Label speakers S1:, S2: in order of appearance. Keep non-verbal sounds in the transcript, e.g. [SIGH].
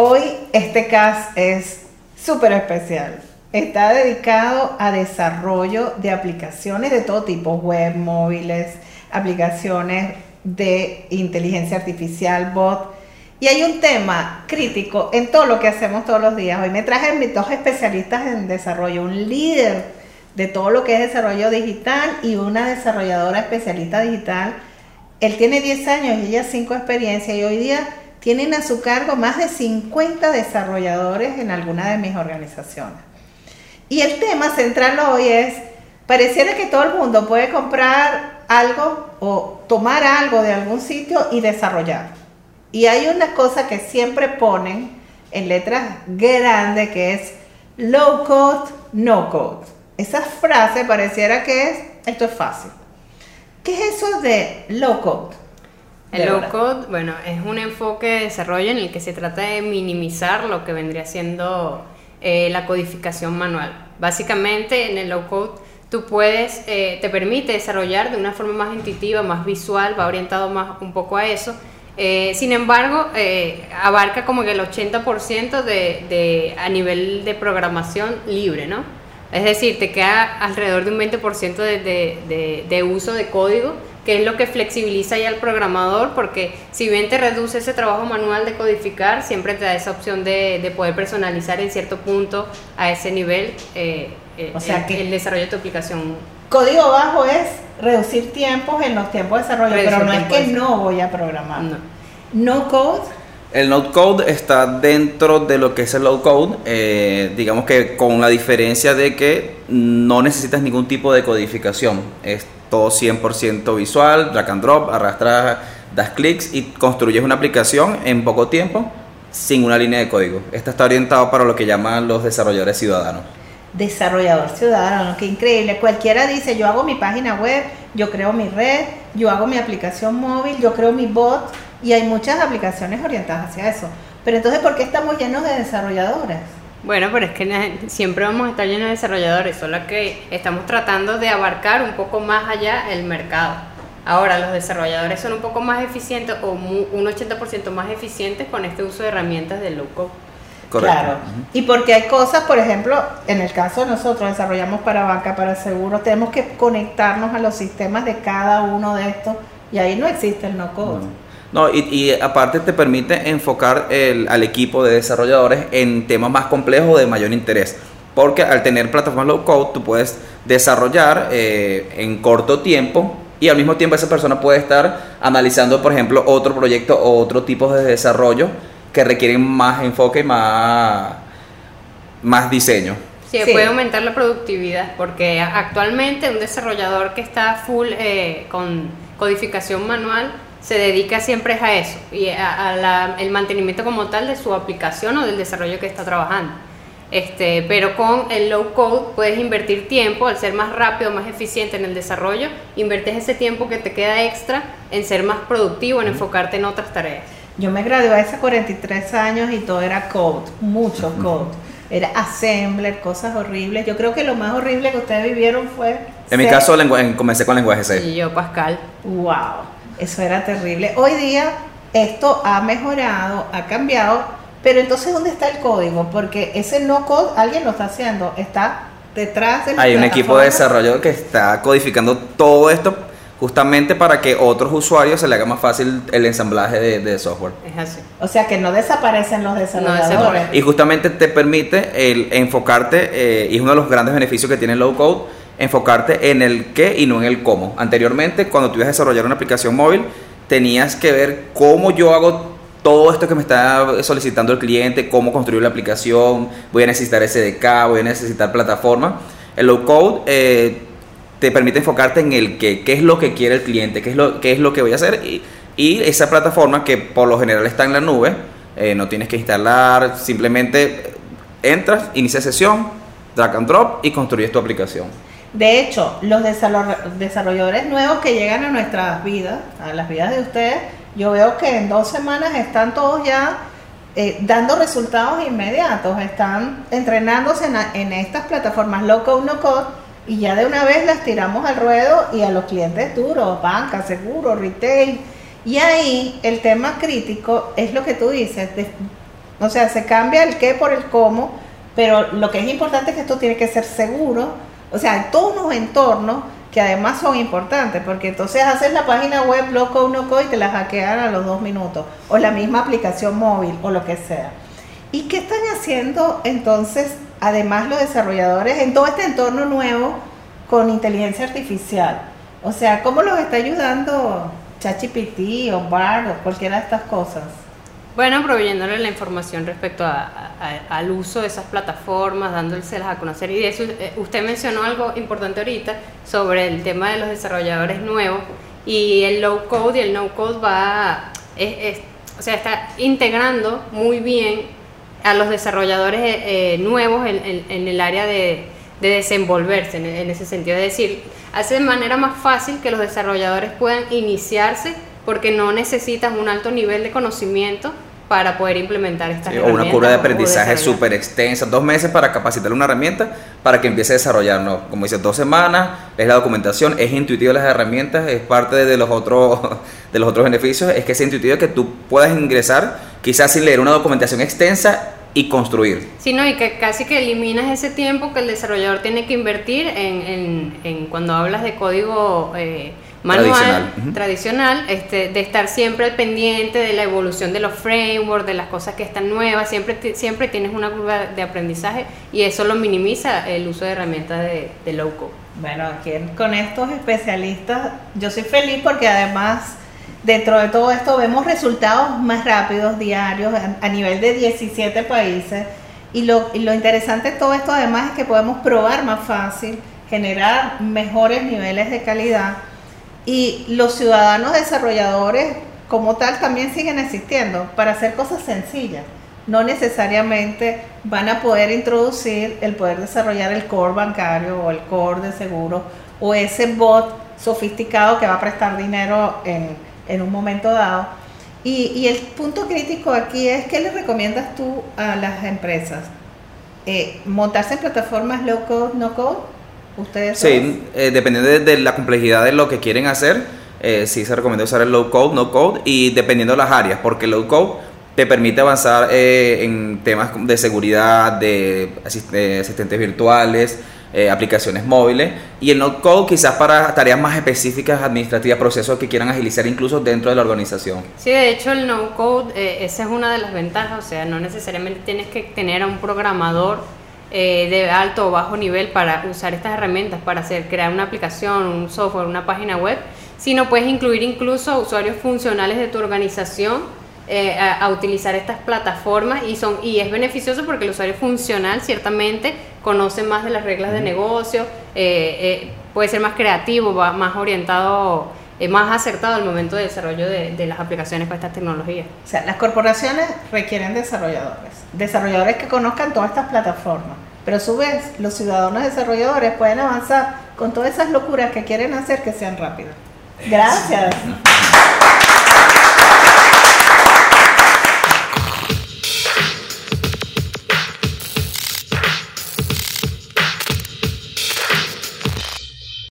S1: Hoy este cast es súper especial. Está dedicado a desarrollo de aplicaciones de todo tipo, web, móviles, aplicaciones de inteligencia artificial, bot. Y hay un tema crítico en todo lo que hacemos todos los días. Hoy me traje mis dos especialistas en desarrollo, un líder de todo lo que es desarrollo digital y una desarrolladora especialista digital. Él tiene 10 años y ella 5 experiencias y hoy día tienen a su cargo más de 50 desarrolladores en alguna de mis organizaciones. Y el tema central hoy es, pareciera que todo el mundo puede comprar algo o tomar algo de algún sitio y desarrollar. Y hay una cosa que siempre ponen en letras grandes que es low code, no code. Esa frase pareciera que es, esto es fácil. ¿Qué es eso de low code?
S2: El low code, bueno, es un enfoque de desarrollo en el que se trata de minimizar lo que vendría siendo eh, la codificación manual. Básicamente, en el low code, tú puedes, eh, te permite desarrollar de una forma más intuitiva, más visual, va orientado más un poco a eso. Eh, sin embargo, abarca como que el 80% de, de, a nivel de programación libre, ¿no? Es decir, te queda alrededor de un 20% de, de, de uso de código que es lo que flexibiliza ya al programador, porque si bien te reduce ese trabajo manual de codificar, siempre te da esa opción de, poder personalizar en cierto punto a ese nivel eh, eh, o sea que el desarrollo de tu aplicación.
S1: Código bajo es reducir tiempos en los tiempos de desarrollo, pero no es que no voy a programar. No, no code.
S3: El no code está dentro de lo que es el low code, eh, digamos que con la diferencia de que no necesitas ningún tipo de codificación. Es todo 100% visual, drag and drop, arrastras, das clics y construyes una aplicación en poco tiempo sin una línea de código. Esta está orientado para lo que llaman los desarrolladores ciudadanos.
S1: Desarrollador ciudadano, qué increíble. Cualquiera dice, yo hago mi página web, yo creo mi red, yo hago mi aplicación móvil, yo creo mi bot y hay muchas aplicaciones orientadas hacia eso. Pero entonces, ¿por qué estamos llenos de desarrolladores?
S2: Bueno, pero es que siempre vamos a estar llenos de desarrolladores, solo que estamos tratando de abarcar un poco más allá el mercado. Ahora, los desarrolladores son un poco más eficientes o un 80% más eficientes con este uso de herramientas de low code.
S1: Claro. Y porque hay cosas, por ejemplo, en el caso de nosotros desarrollamos para banca, para seguro, tenemos que conectarnos a los sistemas de cada uno de estos y ahí no existe el no code.
S3: No, y, aparte te permite enfocar el, al equipo de desarrolladores en temas más complejos de mayor interés. Porque al tener plataformas low code, tú puedes desarrollar eh, en corto tiempo y al mismo tiempo esa persona puede estar analizando, por ejemplo, otro proyecto o otro tipo de desarrollo que requieren más enfoque y más, más diseño.
S2: Sí, puede aumentar la productividad, porque actualmente un desarrollador que está full eh, con codificación manual se dedica siempre a eso y a, el mantenimiento como tal de su aplicación o del desarrollo que está trabajando. Este, pero con el low code puedes invertir tiempo, al ser más rápido, más eficiente en el desarrollo, invertes ese tiempo que te queda extra en ser más productivo, en enfocarte en otras tareas.
S1: Yo me gradué hace 43 años y todo era code, mucho code. Era assembler, cosas horribles. Yo creo que lo más horrible que ustedes vivieron fue...
S3: En mi caso, comencé con lenguaje C.
S2: Y yo, Pascal.
S1: ¡Wow! Eso era terrible. Hoy día esto ha mejorado, ha cambiado, pero entonces ¿dónde está el código? Porque ese no code alguien lo está haciendo, está detrás
S3: del Hay un equipo de desarrollo que está codificando todo esto justamente para que otros usuarios se le haga más fácil el ensamblaje de, software.
S1: Es así. O sea que no desaparecen los desarrolladores.
S3: y justamente te permite el enfocarte, eh, y es uno de los grandes beneficios que tiene el low code, enfocarte en el qué y no en el cómo. Anteriormente, cuando tú ibas a desarrollar una aplicación móvil, tenías que ver cómo yo hago todo esto que me está solicitando el cliente, cómo construir la aplicación, voy a necesitar SDK, voy a necesitar plataforma. El low code eh, te permite enfocarte en el qué, qué es lo que quiere el cliente, qué es lo, qué es lo que voy a hacer y, esa plataforma que por lo general está en la nube, eh, no tienes que instalar, simplemente entras, inicia sesión, drag and drop y construyes tu aplicación.
S1: De hecho, los desarrolladores nuevos que llegan a nuestras vidas, a las vidas de ustedes, yo veo que en dos semanas están todos ya eh, dando resultados inmediatos, están entrenándose en, estas plataformas low code, no code, y ya de una vez las tiramos al ruedo y a los clientes duros, banca, seguro, retail. Y ahí el tema crítico es lo que tú dices, O sea, se cambia el qué por el cómo, pero lo que es importante es que esto tiene que ser seguro. O sea, hay todos unos entornos que además son importantes, porque entonces haces la página web loco no co y te la hackean a los dos minutos, o la misma aplicación móvil, o lo que sea. ¿Y qué están haciendo entonces, además los desarrolladores, en todo este entorno nuevo con inteligencia artificial? O sea, ¿cómo los está ayudando ChatGPT o BARD o cualquiera de estas cosas?
S2: Bueno, proveyéndole la información respecto al uso de esas plataformas, dándoselas a conocer. Y eso, eh, usted mencionó algo importante ahorita sobre el tema de los desarrolladores nuevos y el low code y el no code va, o sea, está integrando muy bien a los desarrolladores eh, eh, nuevos en, el área de, desenvolverse, en, en ese sentido. Es decir, hace de manera más fácil que los desarrolladores puedan iniciarse porque no necesitas un alto nivel de conocimiento para poder implementar esta
S3: sí, O una curva de aprendizaje súper extensa, dos meses para capacitar una herramienta para que empiece a desarrollar, ¿no? Como dices, dos semanas, es la documentación, es intuitivo las herramientas, es parte de los otros, [LAUGHS] de los otros beneficios, es que es intuitivo que tú puedas ingresar quizás sin leer una documentación extensa y construir.
S2: Sí, no, y que casi que eliminas ese tiempo que el desarrollador tiene que invertir en, en, en cuando hablas de código... Eh, manual, tradicional, este, de estar siempre al pendiente de la evolución de los frameworks, de las cosas que están nuevas, siempre, siempre tienes una curva de aprendizaje y eso lo minimiza el uso de herramientas de, de low code.
S1: Bueno, aquí con estos especialistas yo soy feliz porque además dentro de todo esto vemos resultados más rápidos, diarios, a, nivel de 17 países. Y lo, y lo interesante de todo esto además es que podemos probar más fácil, generar mejores niveles de calidad y los ciudadanos desarrolladores como tal también siguen existiendo para hacer cosas sencillas. No necesariamente van a poder introducir el poder desarrollar el core bancario o el core de seguro o ese bot sofisticado que va a prestar dinero en, un momento dado. Y, y, el punto crítico aquí es, ¿qué le recomiendas tú a las empresas? Eh, ¿Montarse en plataformas low code, no code?
S3: Sí, eh, dependiendo de, la complejidad de lo que quieren hacer, eh, sí se recomienda usar el low code, no code y dependiendo de las áreas, porque el low code te permite avanzar eh, en temas de seguridad, de, asistentes virtuales, aplicaciones móviles y el no code quizás para tareas más específicas, administrativas, procesos que quieran agilizar incluso dentro de la organización.
S2: Sí, de hecho el no code, esa es una de las ventajas, o sea, no necesariamente tienes que tener a un programador eh, de alto o bajo nivel para usar estas herramientas para hacer crear una aplicación, un software, una página web, sino puedes incluir incluso usuarios funcionales de tu organización eh, a, utilizar estas plataformas y son y es beneficioso porque el usuario funcional ciertamente conoce más de las reglas de negocio, eh, puede ser más creativo, más orientado más acertado al momento de desarrollo de, de, las aplicaciones para estas tecnologías.
S1: O sea, las corporaciones requieren desarrolladores, desarrolladores que conozcan todas estas plataformas, pero a su vez los ciudadanos desarrolladores pueden avanzar con todas esas locuras que quieren hacer que sean rápidas. Gracias.